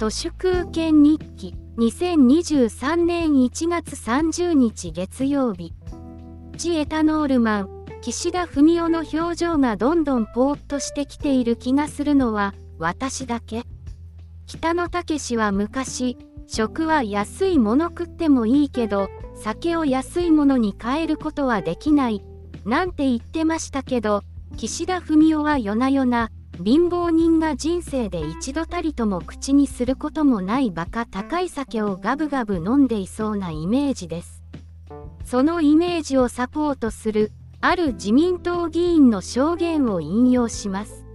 都市空権日記2023年1月30日月曜日。地エタノールマン岸田文雄の表情がどんどんぽーっとしてきている気がするのは私だけ。北野武は昔食は安いもの食ってもいいけど酒を安いものに変えることはできないなんて言ってましたけど岸田文雄は夜な夜な貧乏人が人生で一度たりとも口にすることもないバカ高い酒をガブガブ飲んでいそうなイメージですそのイメージをサポートするある自民党議員の証言を引用します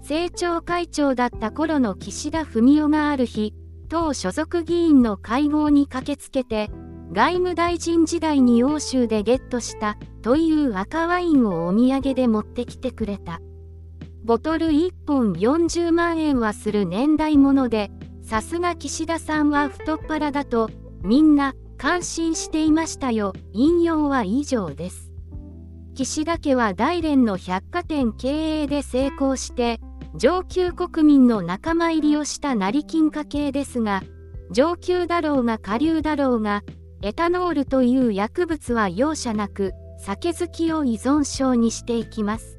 政調会長だった頃の岸田文雄がある日党所属議員の会合に駆けつけて外務大臣時代に欧州でゲットしたという赤ワインをお土産で持ってきてくれた。ボトル1本40万円はする年代物で、さすが岸田さんは太っ腹だと、みんな感心していましたよ。引用は以上です。岸田家は大連の百貨店経営で成功して、上級国民の仲間入りをした成金家系ですが、上級だろうが下流だろうが、エタノールという薬物は容赦なく、酒好きを依存症にしていきます。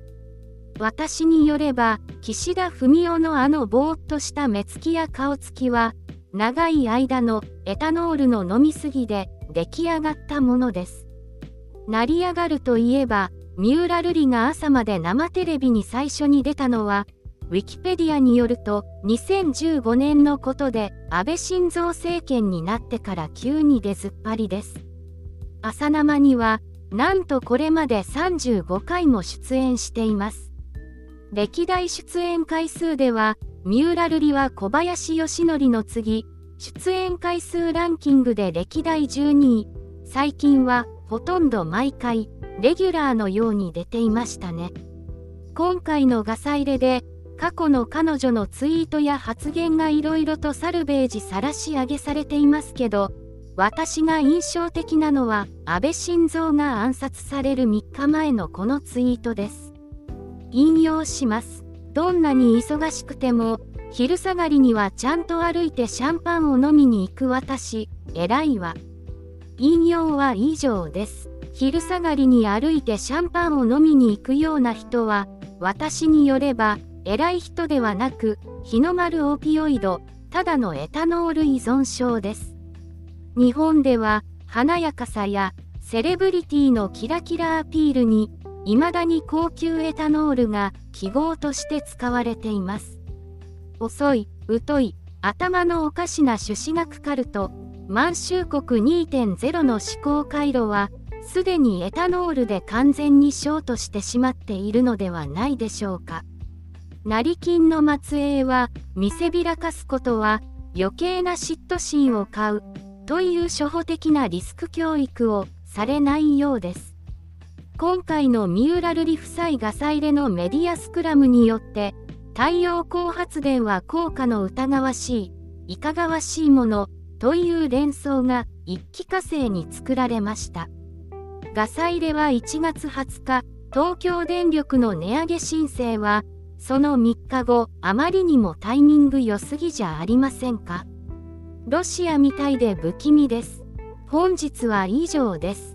私によれば岸田文雄のあのぼーっとした目つきや顔つきは長い間のエタノールの飲みすぎで出来上がったものです。成り上がるといえば三浦瑠麗が朝まで生テレビに最初に出たのはウィキペディアによると2015年のことで安倍晋三政権になってから急に出ずっぱりです。朝生にはなんとこれまで35回も出演しています。歴代出演回数では、三浦瑠麗は小林義則の次、出演回数ランキングで歴代12位、最近はほとんど毎回、レギュラーのように出ていましたね。今回のガサ入れで、過去の彼女のツイートや発言がいろいろとサルベージ晒し上げされていますけど、私が印象的なのは安倍晋三が暗殺される3日前のこのツイートです。引用します。どんなに忙しくても、昼下がりにはちゃんと歩いてシャンパンを飲みに行く私、偉いわ。引用は以上です。昼下がりに歩いてシャンパンを飲みに行くような人は、私によれば、偉い人ではなく、日の丸オピオイド、ただのエタノール依存症です。日本では、華やかさや、セレブリティのキラキラアピールに未だに高級エタノールが記号として使われています。遅い、疎い、頭のおかしな朱子学カルト、満州国2.0の思考回路は、すでにエタノールで完全にショートしてしまっているのではないでしょうか。成金の末裔は、見せびらかすことは、余計な嫉妬心を買う、という初歩的なリスク教育をされないようです。今回の三浦瑠麗夫妻ガサ入れのメディアスクラムによって太陽光発電は効果の疑わしいいかがわしいものという連想が一気火星に作られました。ガサ入れは1月20日東京電力の値上げ申請はその3日後あまりにもタイミング良すぎじゃありませんか。ロシアみたいで不気味です。本日は以上です。